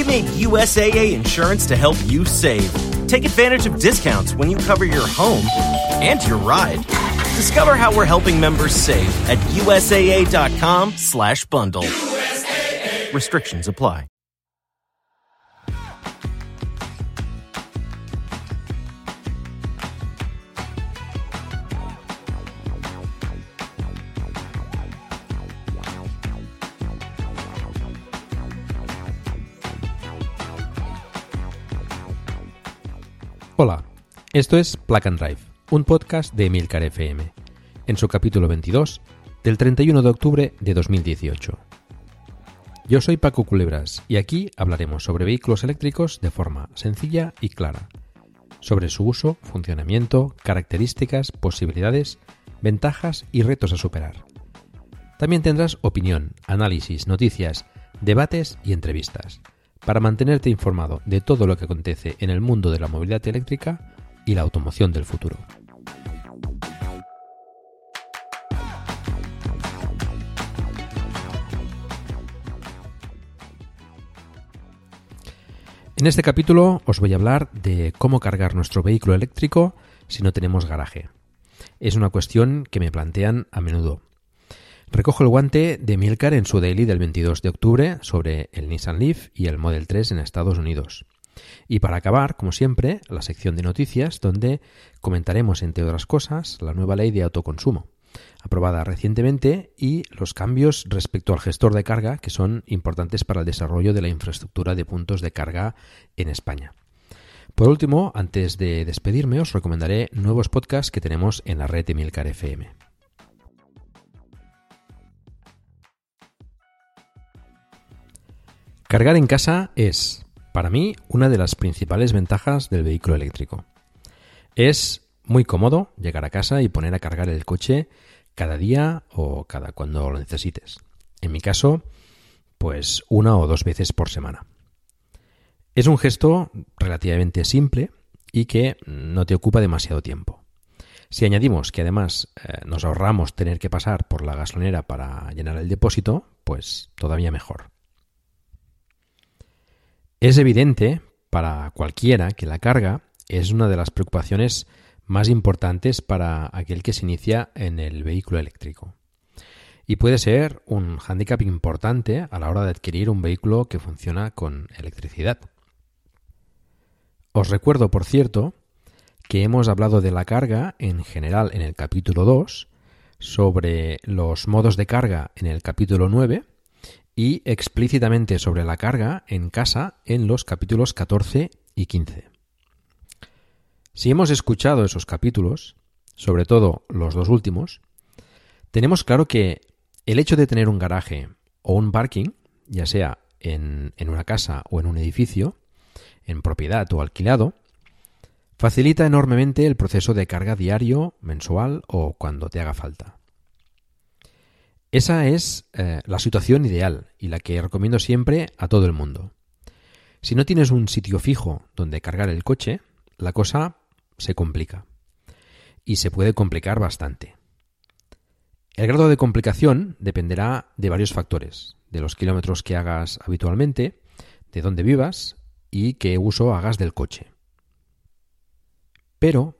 We made USAA insurance to help you save. Take advantage of discounts when you cover your home and your ride. Discover how we're helping members save at usaa.com/bundle. USAA. Restrictions apply. Hola, esto es Plug and Drive, un podcast de Emilcar FM, en su capítulo 22 del 31 de octubre de 2018. Yo soy Paco Culebras y aquí hablaremos sobre vehículos eléctricos de forma sencilla y clara, sobre su uso, funcionamiento, características, posibilidades, ventajas y retos a superar. También tendrás opinión, análisis, noticias, debates y entrevistas para mantenerte informado de todo lo que acontece en el mundo de la movilidad eléctrica y la automoción del futuro. En este capítulo os voy a hablar de cómo cargar nuestro vehículo eléctrico si no tenemos garaje. Es una cuestión que me plantean a menudo. Recojo el guante de Milcar en su daily del 22 de octubre sobre el Nissan Leaf y el Model 3 en Estados Unidos. Y para acabar, como siempre, la sección de noticias donde comentaremos, entre otras cosas, la nueva ley de autoconsumo, aprobada recientemente, y los cambios respecto al gestor de carga que son importantes para el desarrollo de la infraestructura de puntos de carga en España. Por último, antes de despedirme, os recomendaré nuevos podcasts que tenemos en la red de Milcar FM. Cargar en casa es, para mí, una de las principales ventajas del vehículo eléctrico. Es muy cómodo llegar a casa y poner a cargar el coche cada día o cada cuando lo necesites. En mi caso, pues una o dos veces por semana. Es un gesto relativamente simple y que no te ocupa demasiado tiempo. Si añadimos que además eh, nos ahorramos tener que pasar por la gasolinera para llenar el depósito, pues todavía mejor. Es evidente para cualquiera que la carga es una de las preocupaciones más importantes para aquel que se inicia en el vehículo eléctrico. Y puede ser un hándicap importante a la hora de adquirir un vehículo que funciona con electricidad. Os recuerdo, por cierto, que hemos hablado de la carga en general en el capítulo 2, sobre los modos de carga en el capítulo 9 y explícitamente sobre la carga en casa en los capítulos 14 y 15. Si hemos escuchado esos capítulos, sobre todo los dos últimos, tenemos claro que el hecho de tener un garaje o un parking, ya sea en, en una casa o en un edificio, en propiedad o alquilado, facilita enormemente el proceso de carga diario, mensual o cuando te haga falta. Esa es eh, la situación ideal y la que recomiendo siempre a todo el mundo. Si no tienes un sitio fijo donde cargar el coche, la cosa se complica. Y se puede complicar bastante. El grado de complicación dependerá de varios factores, de los kilómetros que hagas habitualmente, de dónde vivas y qué uso hagas del coche. Pero,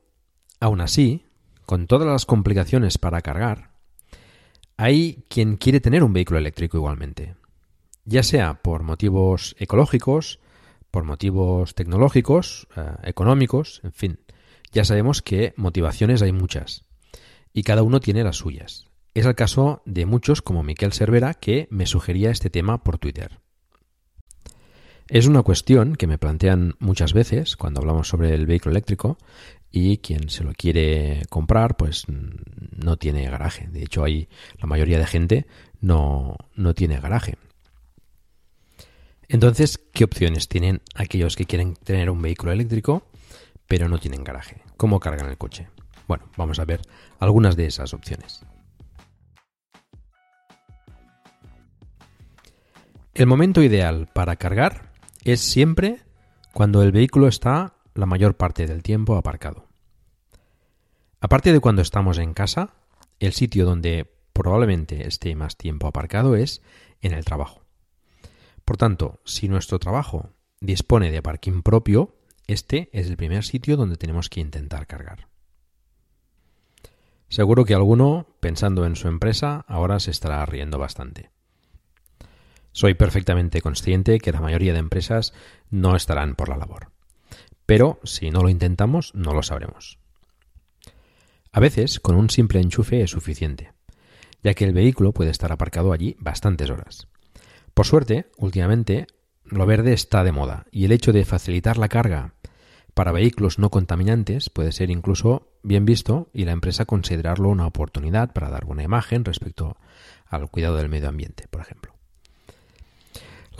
aún así, con todas las complicaciones para cargar, hay quien quiere tener un vehículo eléctrico igualmente, ya sea por motivos ecológicos, por motivos tecnológicos, eh, económicos, en fin. Ya sabemos que motivaciones hay muchas y cada uno tiene las suyas. Es el caso de muchos como Miquel Cervera que me sugería este tema por Twitter. Es una cuestión que me plantean muchas veces cuando hablamos sobre el vehículo eléctrico y quien se lo quiere comprar pues no tiene garaje. De hecho, hay la mayoría de gente no, no tiene garaje. Entonces, ¿qué opciones tienen aquellos que quieren tener un vehículo eléctrico pero no tienen garaje? ¿Cómo cargan el coche? Bueno, vamos a ver algunas de esas opciones. El momento ideal para cargar es siempre cuando el vehículo está la mayor parte del tiempo aparcado. Aparte de cuando estamos en casa, el sitio donde probablemente esté más tiempo aparcado es en el trabajo. Por tanto, si nuestro trabajo dispone de parking propio, este es el primer sitio donde tenemos que intentar cargar. Seguro que alguno, pensando en su empresa, ahora se estará riendo bastante. Soy perfectamente consciente que la mayoría de empresas no estarán por la labor. Pero si no lo intentamos, no lo sabremos. A veces, con un simple enchufe es suficiente, ya que el vehículo puede estar aparcado allí bastantes horas. Por suerte, últimamente, lo verde está de moda y el hecho de facilitar la carga para vehículos no contaminantes puede ser incluso bien visto y la empresa considerarlo una oportunidad para dar buena imagen respecto al cuidado del medio ambiente, por ejemplo.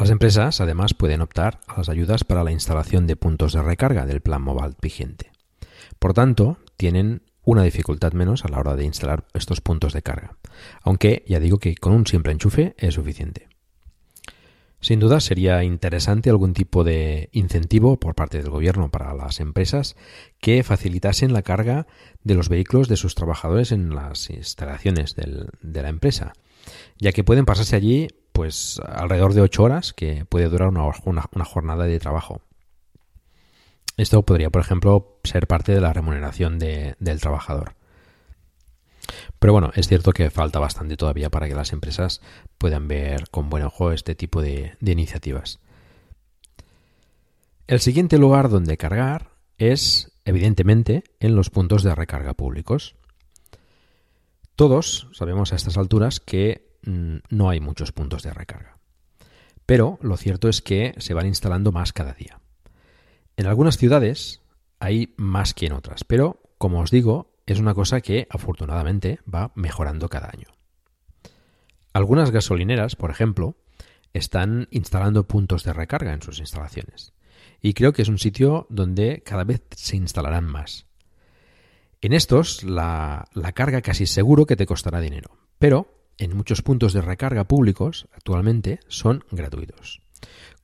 Las empresas además pueden optar a las ayudas para la instalación de puntos de recarga del plan mobile vigente. Por tanto, tienen una dificultad menos a la hora de instalar estos puntos de carga, aunque ya digo que con un simple enchufe es suficiente. Sin duda sería interesante algún tipo de incentivo por parte del gobierno para las empresas que facilitasen la carga de los vehículos de sus trabajadores en las instalaciones de la empresa, ya que pueden pasarse allí pues alrededor de ocho horas, que puede durar una jornada de trabajo. Esto podría, por ejemplo, ser parte de la remuneración del trabajador. Pero bueno, es cierto que falta bastante todavía para que las empresas puedan ver con buen ojo este tipo de, iniciativas. El siguiente lugar donde cargar es, evidentemente, en los puntos de recarga públicos. Todos sabemos a estas alturas que mm, no hay muchos puntos de recarga. Pero lo cierto es que se van instalando más cada día. En algunas ciudades hay más que en otras, pero como os digo, es una cosa que afortunadamente va mejorando cada año. Algunas gasolineras, por ejemplo, están instalando puntos de recarga en sus instalaciones. Y creo que es un sitio donde cada vez se instalarán más. En estos, la, la, carga casi seguro que te costará dinero, pero en muchos puntos de recarga públicos actualmente son gratuitos,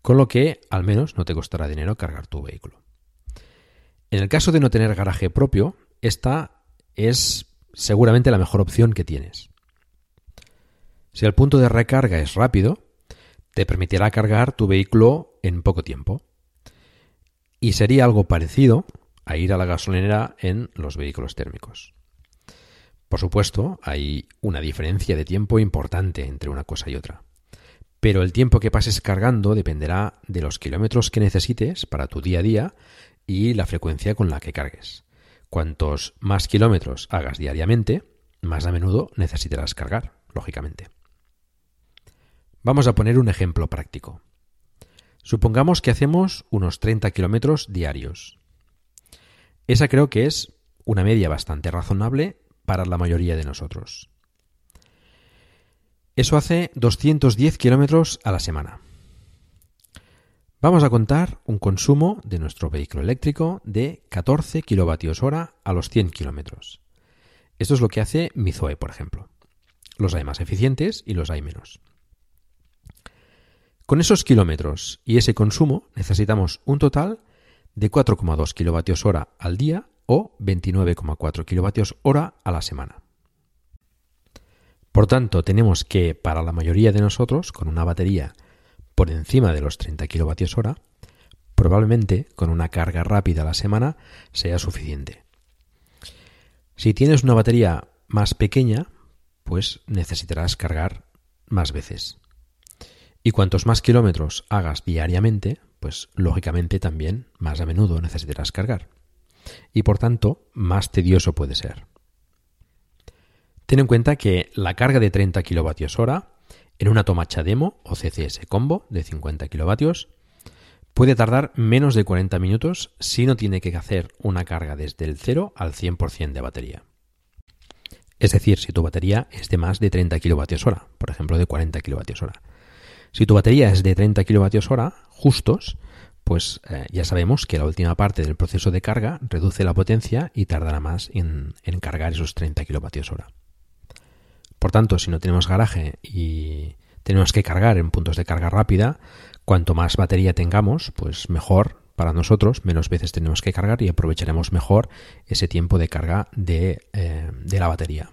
con lo que al menos no te costará dinero cargar tu vehículo. En el caso de no tener garaje propio, esta es seguramente la mejor opción que tienes. Si el punto de recarga es rápido, te permitirá cargar tu vehículo en poco tiempo. Y sería algo parecido a ir a la gasolinera en los vehículos térmicos. Por supuesto, hay una diferencia de tiempo importante entre una cosa y otra. Pero el tiempo que pases cargando dependerá de los kilómetros que necesites para tu día a día y la frecuencia con la que cargues. Cuantos más kilómetros hagas diariamente, más a menudo necesitarás cargar, lógicamente. Vamos a poner un ejemplo práctico. Supongamos que hacemos unos 30 kilómetros diarios. Esa creo que es una media bastante razonable para la mayoría de nosotros. Eso hace 210 kilómetros a la semana. Vamos a contar un consumo de nuestro vehículo eléctrico de 14 kilovatios hora a los 100 kilómetros. Esto es lo que hace mi Zoe, por ejemplo. Los hay más eficientes y los hay menos. Con esos kilómetros y ese consumo necesitamos un total de 4,2 kilovatios hora al día o 29,4 kilovatios hora a la semana. Por tanto, tenemos que, para la mayoría de nosotros, con una batería por encima de los 30 kilovatios hora, probablemente con una carga rápida a la semana sea suficiente. Si tienes una batería más pequeña, pues necesitarás cargar más veces. Y cuantos más kilómetros hagas diariamente, pues lógicamente también más a menudo necesitarás cargar. Y por tanto, más tedioso puede ser. Ten en cuenta que la carga de 30 kilovatios hora en una tomacha demo o CCS combo de 50 kilovatios puede tardar menos de 40 minutos si no tiene que hacer una carga desde el 0 al 100% de batería. Es decir, si tu batería es de más de 30 kilovatios hora, por ejemplo de 40 kilovatios hora. Si tu batería es de 30 kilovatios hora, justos, pues eh, ya sabemos que la última parte del proceso de carga reduce la potencia y tardará más en, cargar esos 30 kilovatios hora. Por tanto, si no tenemos garaje y tenemos que cargar en puntos de carga rápida, cuanto más batería tengamos, pues mejor para nosotros, menos veces tenemos que cargar y aprovecharemos mejor ese tiempo de carga de, eh, la batería.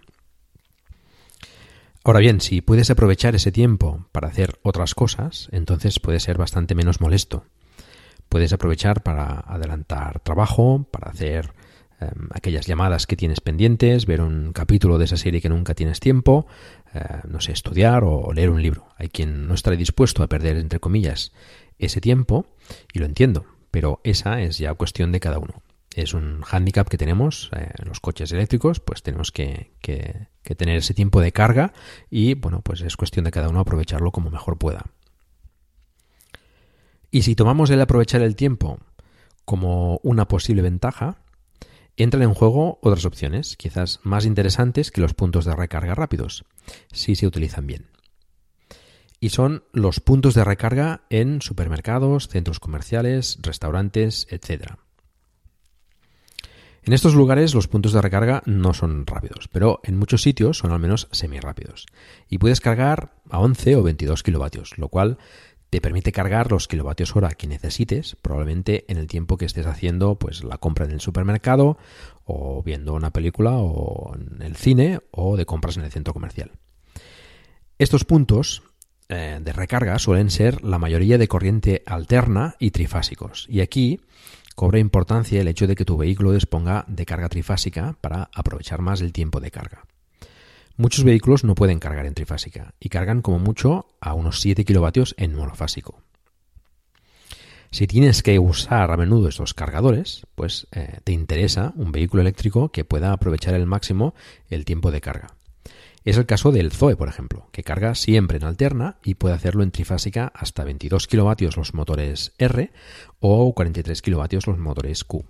Ahora bien, si puedes aprovechar ese tiempo para hacer otras cosas, entonces puede ser bastante menos molesto. Puedes aprovechar para adelantar trabajo, para hacer em, aquellas llamadas que tienes pendientes, ver un capítulo de esa serie que nunca tienes tiempo, eh, no sé, estudiar o leer un libro. Hay quien no estará dispuesto a perder, entre comillas, ese tiempo, y lo entiendo, pero esa es ya cuestión de cada uno es un hándicap que tenemos eh, en los coches eléctricos, pues tenemos que, tener ese tiempo de carga y bueno, pues es cuestión de cada uno aprovecharlo como mejor pueda. Y si tomamos el aprovechar el tiempo como una posible ventaja, entran en juego otras opciones, quizás más interesantes que los puntos de recarga rápidos, si se utilizan bien. Y son los puntos de recarga en supermercados, centros comerciales, restaurantes, etc. En estos lugares los puntos de recarga no son rápidos, pero en muchos sitios son al menos semi-rápidos. Y puedes cargar a 11 o 22 kilovatios, lo cual te permite cargar los kilovatios hora que necesites, probablemente en el tiempo que estés haciendo pues la compra en el supermercado o viendo una película o en el cine o de compras en el centro comercial. Estos puntos eh, de recarga suelen ser la mayoría de corriente alterna y trifásicos. Y aquí cobra importancia el hecho de que tu vehículo disponga de carga trifásica para aprovechar más el tiempo de carga. Muchos vehículos no pueden cargar en trifásica y cargan como mucho a unos 7 kilovatios en monofásico. Si tienes que usar a menudo estos cargadores, pues eh, te interesa un vehículo eléctrico que pueda aprovechar al máximo el tiempo de carga. Es el caso del Zoe, por ejemplo, que carga siempre en alterna y puede hacerlo en trifásica hasta 22 kilovatios los motores R o 43 kilovatios los motores Q.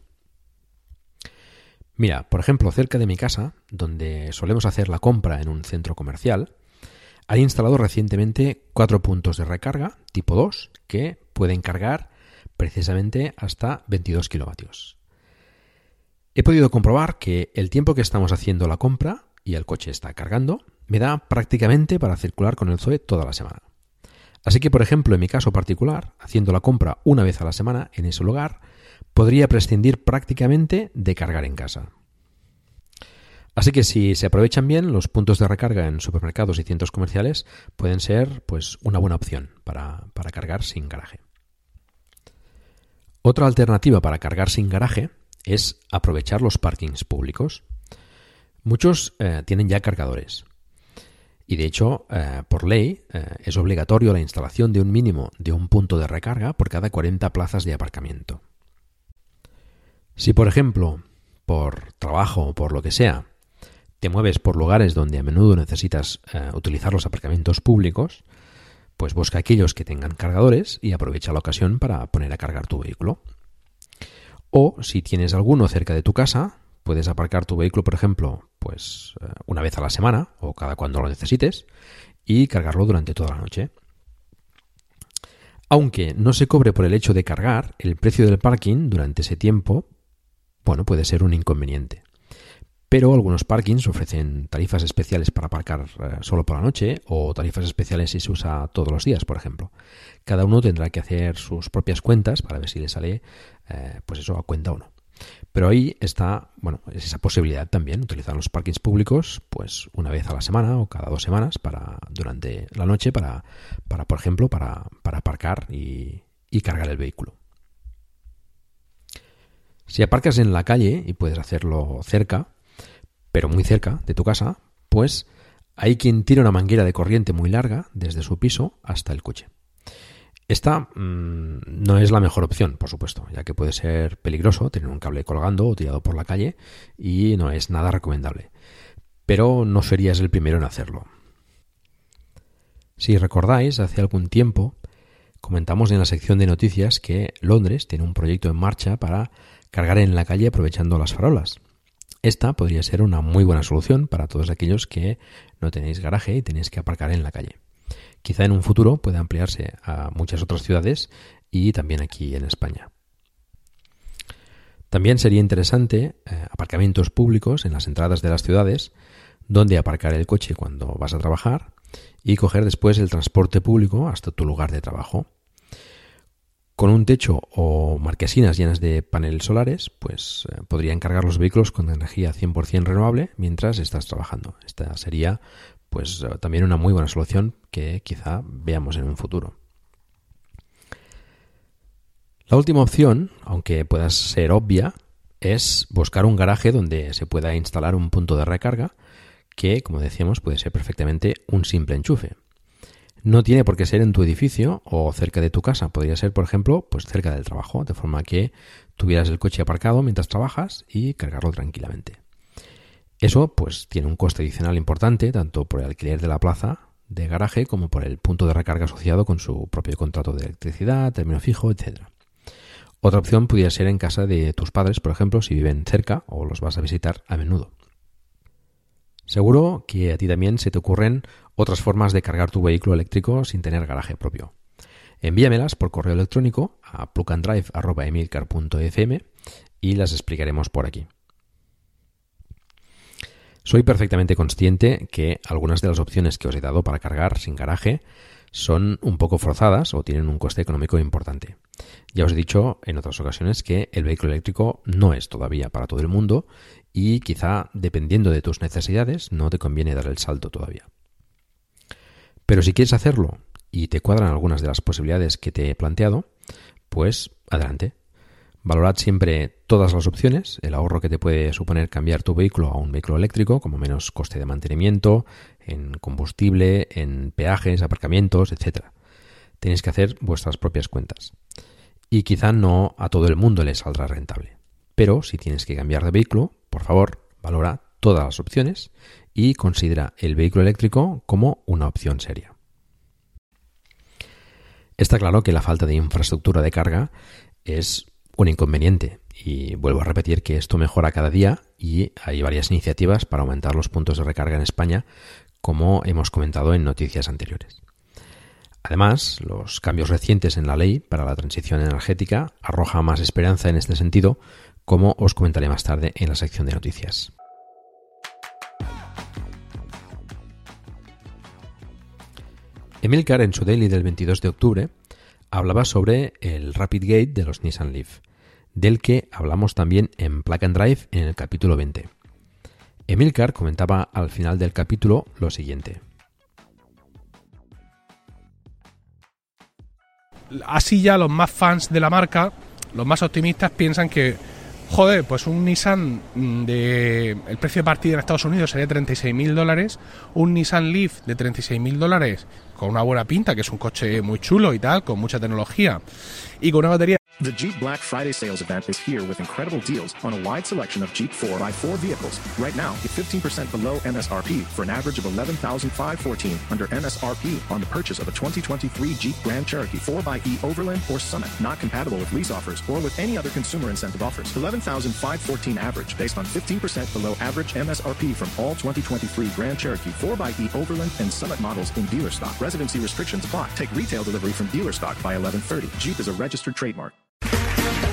Mira, por ejemplo, cerca de mi casa, donde solemos hacer la compra en un centro comercial, han instalado recientemente cuatro puntos de recarga tipo 2 que pueden cargar precisamente hasta 22 kilovatios. He podido comprobar que el tiempo que estamos haciendo la compra y el coche está cargando, me da prácticamente para circular con el Zoe toda la semana. Así que, por ejemplo, en mi caso particular, haciendo la compra una vez a la semana en ese lugar, podría prescindir prácticamente de cargar en casa. Así que si se aprovechan bien, los puntos de recarga en supermercados y centros comerciales pueden ser pues una buena opción para, para cargar sin garaje. Otra alternativa para cargar sin garaje es aprovechar los parkings públicos. Muchos eh, tienen ya cargadores. Y de hecho, eh, por ley, eh, es obligatorio la instalación de un mínimo de un punto de recarga por cada 40 plazas de aparcamiento. Si, por ejemplo, por trabajo o por lo que sea, te mueves por lugares donde a menudo necesitas utilizar los aparcamientos públicos, pues busca aquellos que tengan cargadores y aprovecha la ocasión para poner a cargar tu vehículo. O si tienes alguno cerca de tu casa, puedes aparcar tu vehículo, por ejemplo, pues eh, una vez a la semana o cada cuando lo necesites y cargarlo durante toda la noche. Aunque no se cobre por el hecho de cargar, el precio del parking durante ese tiempo, bueno, puede ser un inconveniente. Pero algunos parkings ofrecen tarifas especiales para aparcar eh, solo por la noche o tarifas especiales si se usa todos los días, por ejemplo. Cada uno tendrá que hacer sus propias cuentas para ver si le sale, eh, pues eso, a cuenta o no. Pero ahí está, bueno, es esa posibilidad también, utilizar los parkings públicos, pues una vez a la semana o cada dos semanas para, durante la noche para, para por ejemplo, para, para aparcar y, y cargar el vehículo. Si aparcas en la calle y puedes hacerlo cerca, pero muy cerca de tu casa, pues hay quien tira una manguera de corriente muy larga desde su piso hasta el coche. Esta mm, no es la mejor opción, por supuesto, ya que puede ser peligroso tener un cable colgando o tirado por la calle y no es nada recomendable. Pero no serías el primero en hacerlo. Si recordáis, hace algún tiempo comentamos en la sección de noticias que Londres tiene un proyecto en marcha para cargar en la calle aprovechando las farolas. Esta podría ser una muy buena solución para todos aquellos que no tenéis garaje y tenéis que aparcar en la calle. Quizá en un futuro pueda ampliarse a muchas otras ciudades y también aquí en España. También sería interesante eh, aparcamientos públicos en las entradas de las ciudades donde aparcar el coche cuando vas a trabajar y coger después el transporte público hasta tu lugar de trabajo. Con un techo o marquesinas llenas de paneles solares, pues eh, podrían cargar los vehículos con energía 100% renovable mientras estás trabajando. Esta sería pues eh, también una muy buena solución que quizá veamos en un futuro. La última opción, aunque pueda ser obvia, es buscar un garaje donde se pueda instalar un punto de recarga que, como decíamos, puede ser perfectamente un simple enchufe. No tiene por qué ser en tu edificio o cerca de tu casa. Podría ser, por ejemplo, pues cerca del trabajo, de forma que tuvieras el coche aparcado mientras trabajas y cargarlo tranquilamente. Eso, pues, tiene un coste adicional importante, tanto por el alquiler de la plaza de garaje como por el punto de recarga asociado con su propio contrato de electricidad, término fijo, etc. Otra opción podría ser en casa de tus padres, por ejemplo, si viven cerca o los vas a visitar a menudo. Seguro que a ti también se te ocurren otras formas de cargar tu vehículo eléctrico sin tener garaje propio. Envíamelas por correo electrónico a plugandrive.emilcar.fm y las explicaremos por aquí. Soy perfectamente consciente que algunas de las opciones que os he dado para cargar sin garaje son un poco forzadas o tienen un coste económico importante. Ya os he dicho en otras ocasiones que el vehículo eléctrico no es todavía para todo el mundo y quizá dependiendo de tus necesidades no te conviene dar el salto todavía. Pero si quieres hacerlo y te cuadran algunas de las posibilidades que te he planteado, pues adelante. Valorad siempre todas las opciones, el ahorro que te puede suponer cambiar tu vehículo a un vehículo eléctrico, como menos coste de mantenimiento, en combustible, en peajes, aparcamientos, etc. Tenéis que hacer vuestras propias cuentas. Y quizá no a todo el mundo le saldrá rentable. Pero si tienes que cambiar de vehículo, por favor, valora todas las opciones y considera el vehículo eléctrico como una opción seria. Está claro que la falta de infraestructura de carga es un inconveniente y vuelvo a repetir que esto mejora cada día y hay varias iniciativas para aumentar los puntos de recarga en España como hemos comentado en noticias anteriores. Además, los cambios recientes en la ley para la transición energética arrojan más esperanza en este sentido, como os comentaré más tarde en la sección de noticias. Emilcar en su daily del 22 de octubre hablaba sobre el Rapid Gate de los Nissan Leaf, del que hablamos también en Plug Drive en el capítulo 20. Emilcar comentaba al final del capítulo lo siguiente. Así ya los más fans de la marca, los más optimistas piensan que Joder, pues un Nissan de. El precio de partida en Estados Unidos sería 36.000 dólares. Un Nissan Leaf de 36.000 dólares con una buena pinta, que es un coche muy chulo y tal, con mucha tecnología. Y con una batería The Jeep Black Friday sales event is here with incredible deals on a wide selection of Jeep 4x4 vehicles. Right now, get 15% below MSRP for an average of 11514 under MSRP on the purchase of a 2023 Jeep Grand Cherokee 4xE Overland or Summit. Not compatible with lease offers or with any other consumer incentive offers. 11514 average based on 15% below average MSRP from all 2023 Grand Cherokee 4xE Overland and Summit models in dealer stock. Residency restrictions apply. Take retail delivery from dealer stock by 1130. Jeep is a registered trademark.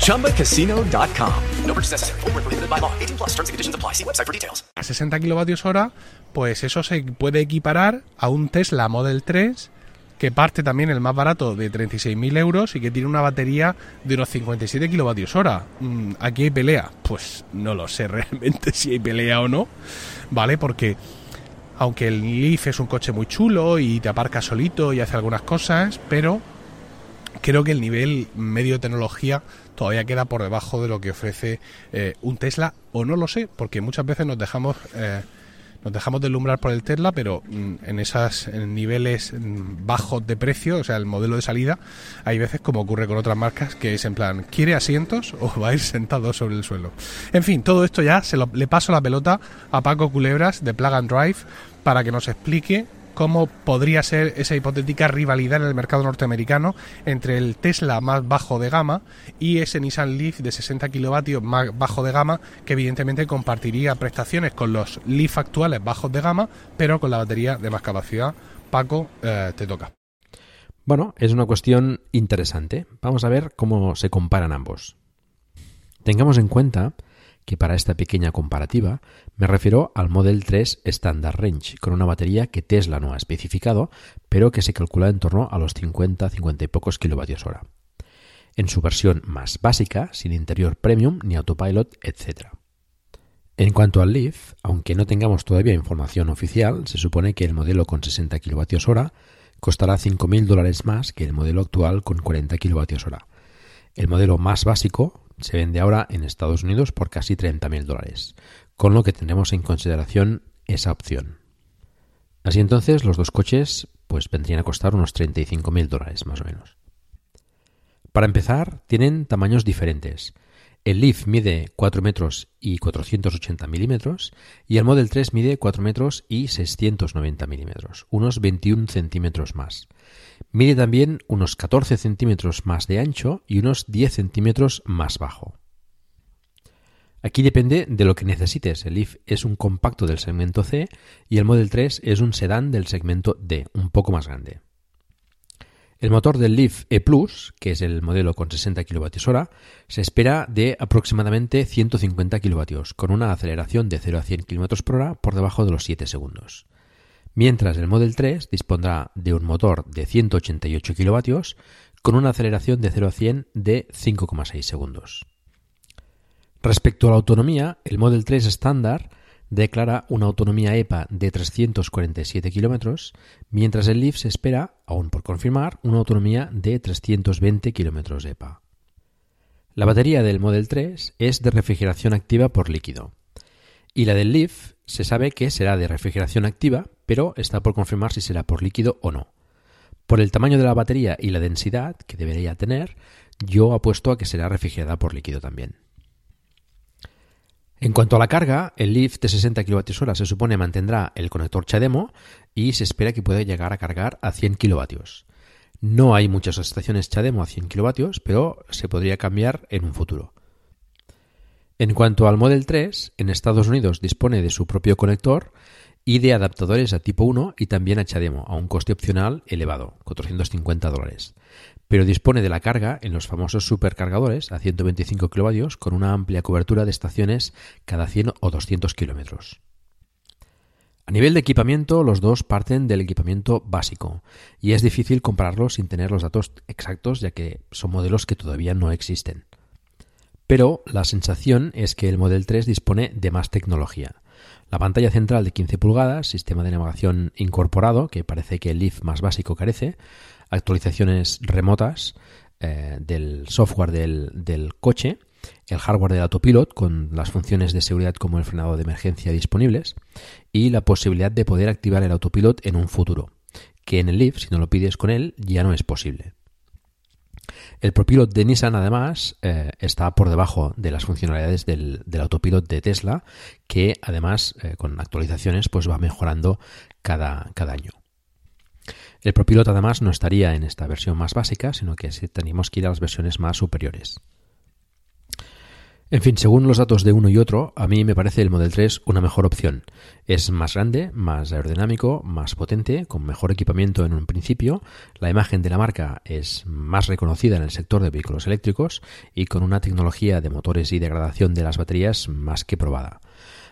ChumbaCasino.com. No purchase necessary. Full prohibited by law. 18 plus terms and conditions apply. See website for details. A 60 kilovatios hora, pues eso se puede equiparar a un Tesla Model 3 que parte también el más barato de 36.000 euros y que tiene una batería de unos 57 kilovatios hora. Mm, ¿Aquí hay pelea? Pues no lo sé realmente si hay pelea o no, ¿vale? Porque aunque el Leaf es un coche muy chulo y te aparca solito y hace algunas cosas, pero creo que el nivel medio de tecnología todavía queda por debajo de lo que ofrece eh, un Tesla, o no lo sé, porque muchas veces nos dejamos... Eh, nos dejamos deslumbrar por el Tesla, pero mm, en esos niveles mm, bajos de precio, o sea, el modelo de salida, hay veces como ocurre con otras marcas que es en plan, ¿quiere asientos o va a ir sentado sobre el suelo? En fin, todo esto ya se lo, le paso la pelota a Paco Culebras de Plug and Drive para que nos explique cómo podría ser esa hipotética rivalidad en el mercado norteamericano entre el Tesla más bajo de gama y ese Nissan Leaf de 60 kilovatios más bajo de gama que evidentemente compartiría prestaciones con los Leaf actuales bajos de gama pero con la batería de más capacidad. Paco, eh, te toca. Bueno, es una cuestión interesante. Vamos a ver cómo se comparan ambos. Tengamos en cuenta que para esta pequeña comparativa me refiero al Model 3 Standard Range, con una batería que Tesla no ha especificado, pero que se calcula en torno a los 50, 50 y pocos kilovatios hora. En su versión más básica, sin interior premium ni autopilot, etc. En cuanto al Leaf, aunque no tengamos todavía información oficial, se supone que el modelo con 60 kWh costará 5.000 dólares más que el modelo actual con 40 kWh. El modelo más básico, se vende ahora en Estados Unidos por casi 30.000 dólares, con lo que tendremos en consideración esa opción. Así entonces los dos coches pues vendrían a costar unos 35.000 dólares más o menos. Para empezar, tienen tamaños diferentes. El Leaf mide 4 metros y 480 milímetros y el Model 3 mide 4 metros y 690 milímetros, unos 21 centímetros más. Mide también unos 14 centímetros más de ancho y unos 10 centímetros más bajo. Aquí depende de lo que necesites. El Leaf es un compacto del segmento C y el Model 3 es un sedán del segmento D, un poco más grande. El motor del Leaf E Plus, que es el modelo con 60 kWh, se espera de aproximadamente 150 kW, con una aceleración de 0 a 100 km por hora por debajo de los 7 segundos mientras el Model 3 dispondrá de un motor de 188 kW con una aceleración de 0 a 100 de 5,6 segundos. Respecto a la autonomía, el Model 3 estándar declara una autonomía EPA de 347 km, mientras el Leaf se espera, aún por confirmar, una autonomía de 320 km EPA. La batería del Model 3 es de refrigeración activa por líquido y la del Leaf se sabe que será de refrigeración activa, pero está por confirmar si será por líquido o no. Por el tamaño de la batería y la densidad que debería tener, yo apuesto a que será refrigerada por líquido también. En cuanto a la carga, el Leaf de 60 kWh se supone mantendrá el conector CHAdeMO y se espera que pueda llegar a cargar a 100 kW. No hay muchas estaciones CHAdeMO a 100 kW, pero se podría cambiar en un futuro. En cuanto al Model 3, en Estados Unidos dispone de su propio conector y de adaptadores a tipo 1 y también HDMI a un coste opcional elevado, 450 dólares. Pero dispone de la carga en los famosos supercargadores a 125 kW con una amplia cobertura de estaciones cada 100 o 200 kilómetros. A nivel de equipamiento, los dos parten del equipamiento básico y es difícil compararlos sin tener los datos exactos ya que son modelos que todavía no existen. Pero la sensación es que el Model 3 dispone de más tecnología. La pantalla central de 15 pulgadas, sistema de navegación incorporado, que parece que el Leaf más básico carece, actualizaciones remotas eh, del software del, del coche, el hardware del autopilot con las funciones de seguridad como el frenado de emergencia disponibles y la posibilidad de poder activar el autopilot en un futuro, que en el Leaf, si no lo pides con él, ya no es posible. El Propilot de Nissan, además, eh, está por debajo de las funcionalidades del, autopilot de Tesla, que además, eh, con actualizaciones, pues va mejorando cada, cada año. El Propilot, además, no estaría en esta versión más básica, sino que tenemos que ir a las versiones más superiores. En fin, según los datos de uno y otro, a mí me parece el Model 3 una mejor opción. Es más grande, más aerodinámico, más potente, con mejor equipamiento en un principio, la imagen de la marca es más reconocida en el sector de vehículos eléctricos y con una tecnología de motores y degradación de las baterías más que probada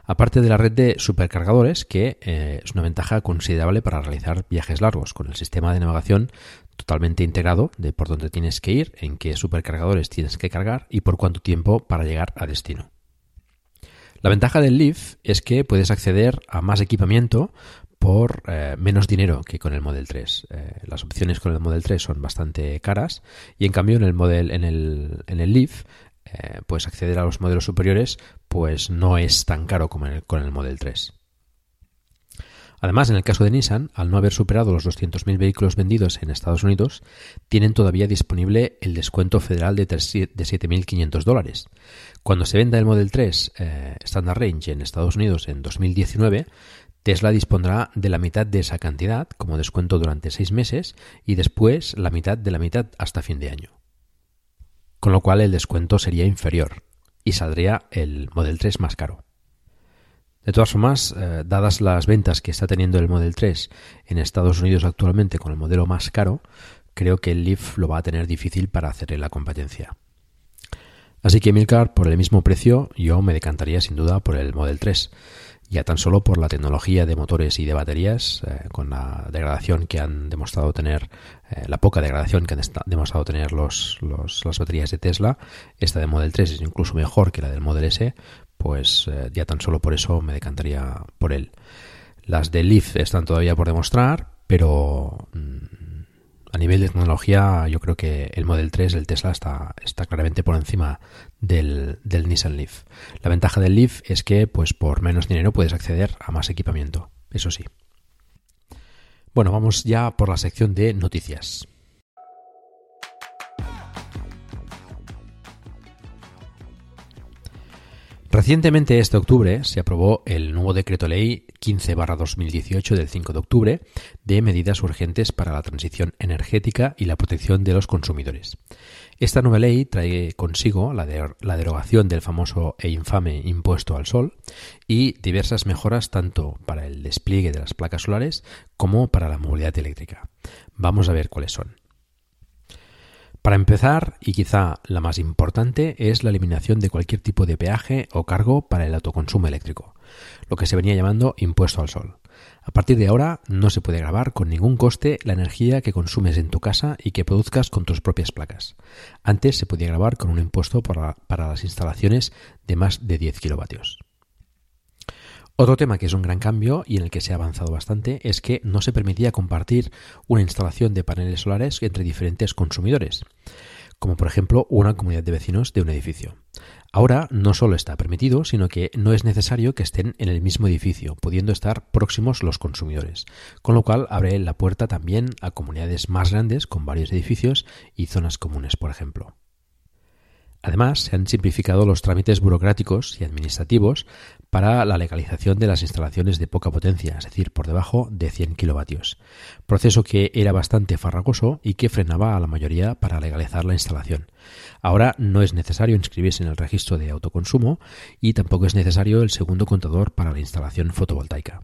aparte de la red de supercargadores, que eh, es una ventaja considerable para realizar viajes largos, con el sistema de navegación totalmente integrado de por dónde tienes que ir, en qué supercargadores tienes que cargar y por cuánto tiempo para llegar a destino. La ventaja del Leaf es que puedes acceder a más equipamiento por eh, menos dinero que con el Model 3. Eh, las opciones con el Model 3 son bastante caras y en cambio en el, Leaf pues acceder a los modelos superiores pues no es tan caro como con el Model 3. Además, en el caso de Nissan, al no haber superado los 200.000 vehículos vendidos en Estados Unidos, tienen todavía disponible el descuento federal de 7.500 dólares. Cuando se venda el Model 3 eh, Standard Range en Estados Unidos en 2019, Tesla dispondrá de la mitad de esa cantidad como descuento durante seis meses y después la mitad de la mitad hasta fin de año. Con lo cual el descuento sería inferior y saldría el Model 3 más caro. De todas formas, eh, dadas las ventas que está teniendo el Model 3 en Estados Unidos actualmente con el modelo más caro, creo que el Leaf lo va a tener difícil para hacerle la competencia. Así que Milcar, por el mismo precio, yo me decantaría sin duda por el Model 3, ya tan solo por la tecnología de motores y de baterías, eh, con la degradación que han demostrado tener, eh, la poca degradación que han demostrado tener los, las baterías de Tesla, esta de Model 3 es incluso mejor que la del Model S, pues eh, ya tan solo por eso me decantaría por él. Las de Leaf están todavía por demostrar, pero mm, a nivel de tecnología yo creo que el Model 3, el Tesla, está, está claramente por encima del, del Nissan Leaf. La ventaja del Leaf es que pues por menos dinero puedes acceder a más equipamiento, eso sí. Bueno, vamos ya por la sección de noticias. Recientemente, este octubre, se aprobó el nuevo decreto ley 15-2018 del 5 de octubre de medidas urgentes para la transición energética y la protección de los consumidores. Esta nueva ley trae consigo la, la derogación del famoso e infame impuesto al sol y diversas mejoras tanto para el despliegue de las placas solares como para la movilidad eléctrica. Vamos a ver cuáles son. Para empezar, y quizá la más importante, es la eliminación de cualquier tipo de peaje o cargo para el autoconsumo eléctrico, lo que se venía llamando impuesto al sol. A partir de ahora no se puede grabar con ningún coste la energía que consumes en tu casa y que produzcas con tus propias placas. Antes se podía grabar con un impuesto para, las instalaciones de más de 10 kilovatios. Otro tema que es un gran cambio y en el que se ha avanzado bastante es que no se permitía compartir una instalación de paneles solares entre diferentes consumidores, como por ejemplo una comunidad de vecinos de un edificio. Ahora no solo está permitido, sino que no es necesario que estén en el mismo edificio, pudiendo estar próximos los consumidores, con lo cual abre la puerta también a comunidades más grandes con varios edificios y zonas comunes, por ejemplo. Además, se han simplificado los trámites burocráticos y administrativos para la legalización de las instalaciones de poca potencia, es decir, por debajo de 100 kilovatios, proceso que era bastante farragoso y que frenaba a la mayoría para legalizar la instalación. Ahora no es necesario inscribirse en el registro de autoconsumo y tampoco es necesario el segundo contador para la instalación fotovoltaica.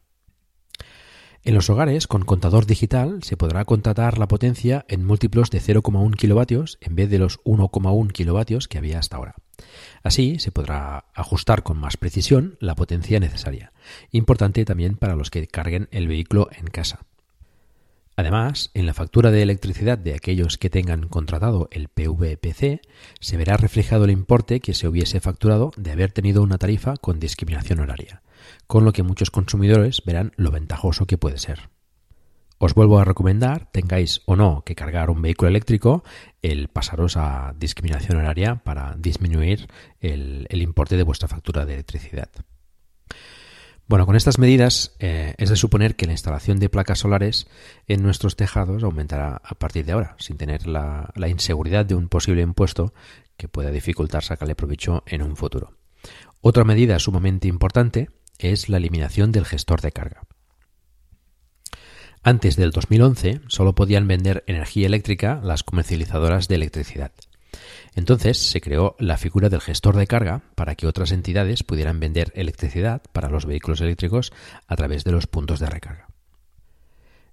En los hogares, con contador digital, se podrá contratar la potencia en múltiplos de 0,1 kilovatios en vez de los 1,1 kilovatios que había hasta ahora. Así se podrá ajustar con más precisión la potencia necesaria, importante también para los que carguen el vehículo en casa. Además, en la factura de electricidad de aquellos que tengan contratado el PVPC, se verá reflejado el importe que se hubiese facturado de haber tenido una tarifa con discriminación horaria con lo que muchos consumidores verán lo ventajoso que puede ser. Os vuelvo a recomendar, tengáis o no que cargar un vehículo eléctrico, el pasaros a discriminación horaria para disminuir el, importe de vuestra factura de electricidad. Bueno, con estas medidas eh, es de suponer que la instalación de placas solares en nuestros tejados aumentará a partir de ahora, sin tener la, la inseguridad de un posible impuesto que pueda dificultar sacarle provecho en un futuro. Otra medida sumamente importante es la eliminación del gestor de carga. Antes del 2011 solo podían vender energía eléctrica las comercializadoras de electricidad. Entonces se creó la figura del gestor de carga para que otras entidades pudieran vender electricidad para los vehículos eléctricos a través de los puntos de recarga.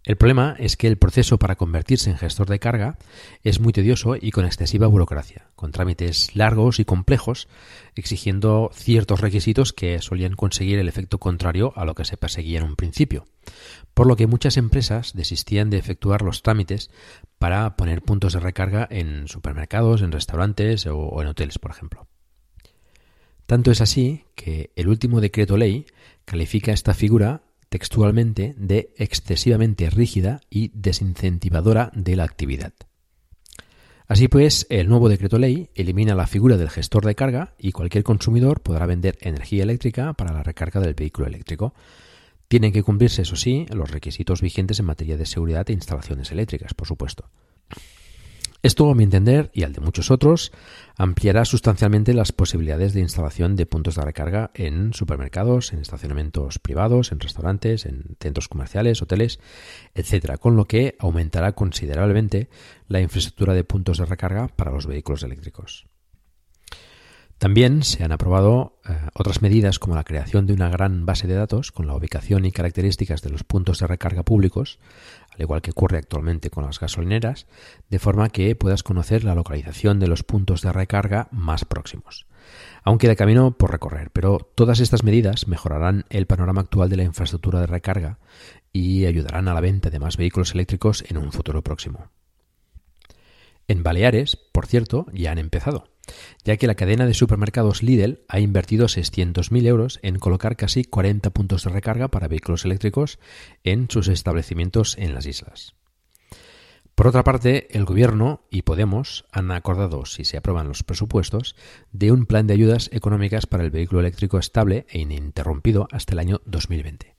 El problema es que el proceso para convertirse en gestor de carga es muy tedioso y con excesiva burocracia, con trámites largos y complejos, exigiendo ciertos requisitos que solían conseguir el efecto contrario a lo que se perseguía en un principio, por lo que muchas empresas desistían de efectuar los trámites para poner puntos de recarga en supermercados, en restaurantes o en hoteles, por ejemplo. Tanto es así que el último decreto ley califica esta figura textualmente de excesivamente rígida y desincentivadora de la actividad. Así pues, el nuevo decreto ley elimina la figura del gestor de carga y cualquier consumidor podrá vender energía eléctrica para la recarga del vehículo eléctrico. Tienen que cumplirse, eso sí, los requisitos vigentes en materia de seguridad e instalaciones eléctricas, por supuesto. Esto, a mi entender, y al de muchos otros, ampliará sustancialmente las posibilidades de instalación de puntos de recarga en supermercados, en estacionamientos privados, en restaurantes, en centros comerciales, hoteles, etc., con lo que aumentará considerablemente la infraestructura de puntos de recarga para los vehículos eléctricos. También se han aprobado eh, otras medidas como la creación de una gran base de datos con la ubicación y características de los puntos de recarga públicos, al igual que ocurre actualmente con las gasolineras, de forma que puedas conocer la localización de los puntos de recarga más próximos. Aún queda camino por recorrer, pero todas estas medidas mejorarán el panorama actual de la infraestructura de recarga y ayudarán a la venta de más vehículos eléctricos en un futuro próximo. En Baleares, por cierto, ya han empezado, ya que la cadena de supermercados Lidl ha invertido 600.000 euros en colocar casi 40 puntos de recarga para vehículos eléctricos en sus establecimientos en las islas. Por otra parte, el Gobierno y Podemos han acordado, si se aprueban los presupuestos, de un plan de ayudas económicas para el vehículo eléctrico estable e ininterrumpido hasta el año 2020.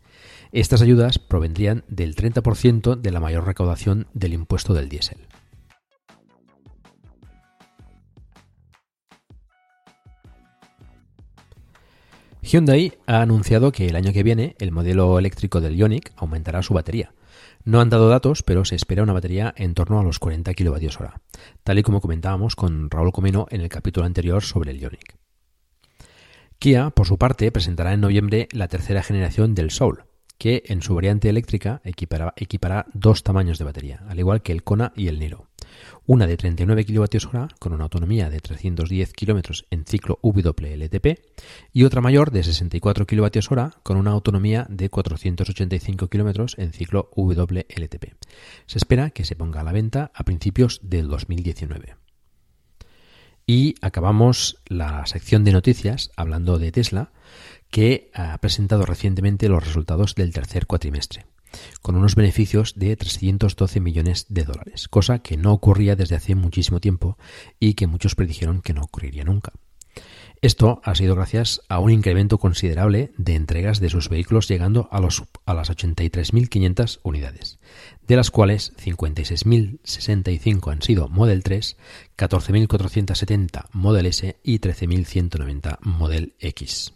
Estas ayudas provendrían del 30% de la mayor recaudación del impuesto del diésel. Hyundai ha anunciado que el año que viene el modelo eléctrico del Ioniq aumentará su batería. No han dado datos, pero se espera una batería en torno a los 40 kWh, tal y como comentábamos con Raúl Comeno en el capítulo anterior sobre el Ioniq. Kia, por su parte, presentará en noviembre la tercera generación del Soul, que en su variante eléctrica equipará, dos tamaños de batería, al igual que el Kona y el Niro. Una de 39 kWh con una autonomía de 310 km en ciclo WLTP y otra mayor de 64 kWh con una autonomía de 485 km en ciclo WLTP. Se espera que se ponga a la venta a principios del 2019. Y acabamos la sección de noticias hablando de Tesla que ha presentado recientemente los resultados del tercer cuatrimestre, con unos beneficios de 312 millones de dólares, cosa que no ocurría desde hace muchísimo tiempo y que muchos predijeron que no ocurriría nunca. Esto ha sido gracias a un incremento considerable de entregas de sus vehículos llegando a, los, a las 83.500 unidades, de las cuales 56.065 han sido Model 3, 14.470 Model S y 13.190 Model X.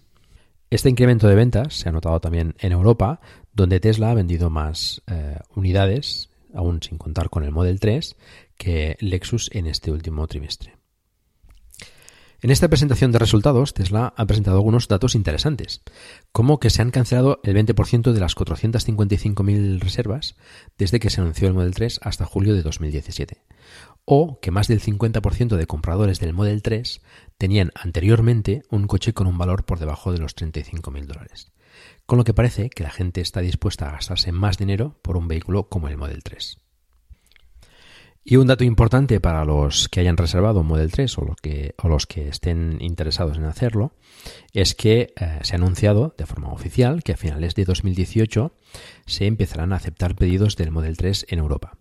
Este incremento de ventas se ha notado también en Europa, donde Tesla ha vendido más eh, unidades, aún sin contar con el Model 3, que Lexus en este último trimestre. En esta presentación de resultados, Tesla ha presentado algunos datos interesantes, como que se han cancelado el 20% de las 455.000 reservas desde que se anunció el Model 3 hasta julio de 2017, o que más del 50% de compradores del Model 3 tenían anteriormente un coche con un valor por debajo de los 35.000 dólares, con lo que parece que la gente está dispuesta a gastarse más dinero por un vehículo como el Model 3. Y un dato importante para los que hayan reservado Model 3 o los que, o los que estén interesados en hacerlo es que eh, se ha anunciado de forma oficial que a finales de 2018 se empezarán a aceptar pedidos del Model 3 en Europa.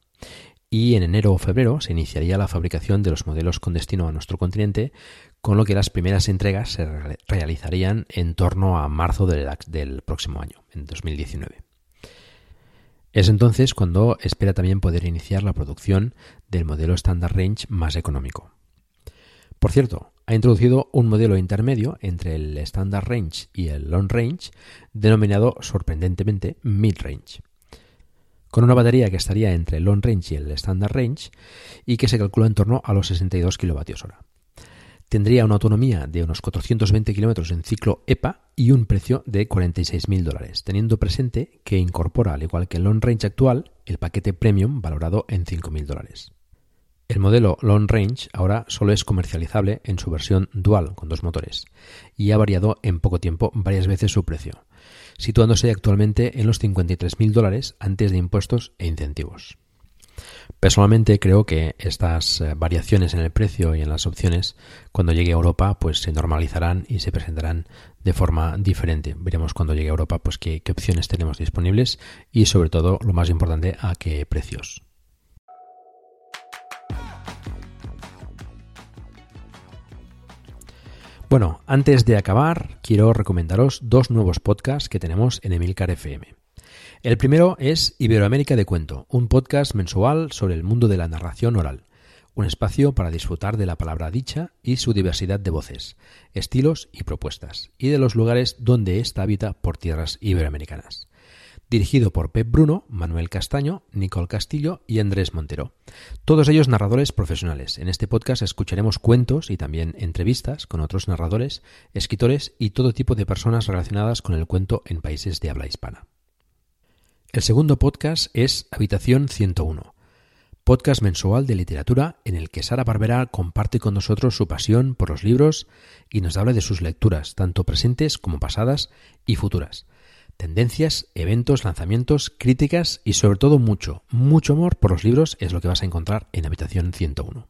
Y en enero o febrero se iniciaría la fabricación de los modelos con destino a nuestro continente, con lo que las primeras entregas se realizarían en torno a marzo del, del próximo año, en 2019. Es entonces cuando espera también poder iniciar la producción del modelo Standard Range más económico. Por cierto, ha introducido un modelo intermedio entre el Standard Range y el Long Range, denominado sorprendentemente Mid Range, con una batería que estaría entre el Long Range y el Standard Range y que se calcula en torno a los 62 kWh tendría una autonomía de unos 420 kilómetros en ciclo EPA y un precio de 46.000 dólares, teniendo presente que incorpora, al igual que el Long Range actual, el paquete Premium valorado en 5.000 dólares. El modelo Long Range ahora solo es comercializable en su versión dual con dos motores y ha variado en poco tiempo varias veces su precio, situándose actualmente en los 53.000 dólares antes de impuestos e incentivos. Personalmente creo que estas eh, variaciones en el precio y en las opciones cuando llegue a Europa pues se normalizarán y se presentarán de forma diferente. Veremos cuando llegue a Europa pues qué, qué opciones tenemos disponibles y sobre todo lo más importante a qué precios. Bueno, antes de acabar, quiero recomendaros dos nuevos podcasts que tenemos en Emilcar FM. El primero es Iberoamérica de Cuento, un podcast mensual sobre el mundo de la narración oral, un espacio para disfrutar de la palabra dicha y su diversidad de voces, estilos y propuestas, y de los lugares donde ésta habita por tierras iberoamericanas. Dirigido por Pep Bruno, Manuel Castaño, Nicole Castillo y Andrés Montero. Todos ellos narradores profesionales. En este podcast escucharemos cuentos y también entrevistas con otros narradores, escritores y todo tipo de personas relacionadas con el cuento en países de habla hispana. El segundo podcast es Habitación 101 podcast mensual de literatura en el que Sara Barbera comparte con nosotros su pasión por los libros y nos habla de sus lecturas, tanto presentes como pasadas y futuras. Tendencias, eventos, lanzamientos, críticas y sobre todo mucho, mucho amor por los libros es lo que vas a encontrar en Habitación 101.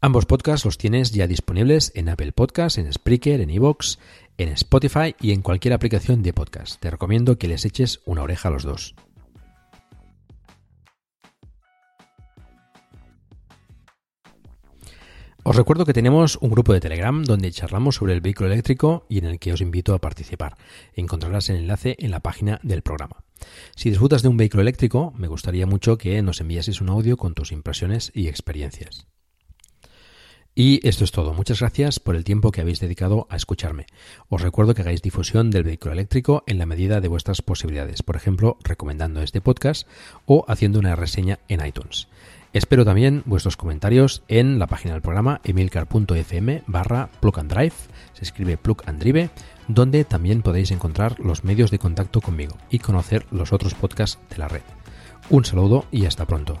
Ambos podcasts los tienes ya disponibles en Apple Podcasts, en Spreaker, en iVoox, en Spotify y en cualquier aplicación de podcast. Te recomiendo que les eches una oreja a los dos. Os recuerdo que tenemos un grupo de Telegram donde charlamos sobre el vehículo eléctrico y en el que os invito a participar. Encontrarás el enlace en la página del programa. Si disfrutas de un vehículo eléctrico, me gustaría mucho que nos enviases un audio con tus impresiones y experiencias. Y esto es todo. Muchas gracias por el tiempo que habéis dedicado a escucharme. Os recuerdo que hagáis difusión del vehículo eléctrico en la medida de vuestras posibilidades, por ejemplo, recomendando este podcast o haciendo una reseña en iTunes. Espero también vuestros comentarios en la página del programa emilcar.fm barra se escribe plug and drive, donde también podéis encontrar los medios de contacto conmigo y conocer los otros podcasts de la red. Un saludo y hasta pronto.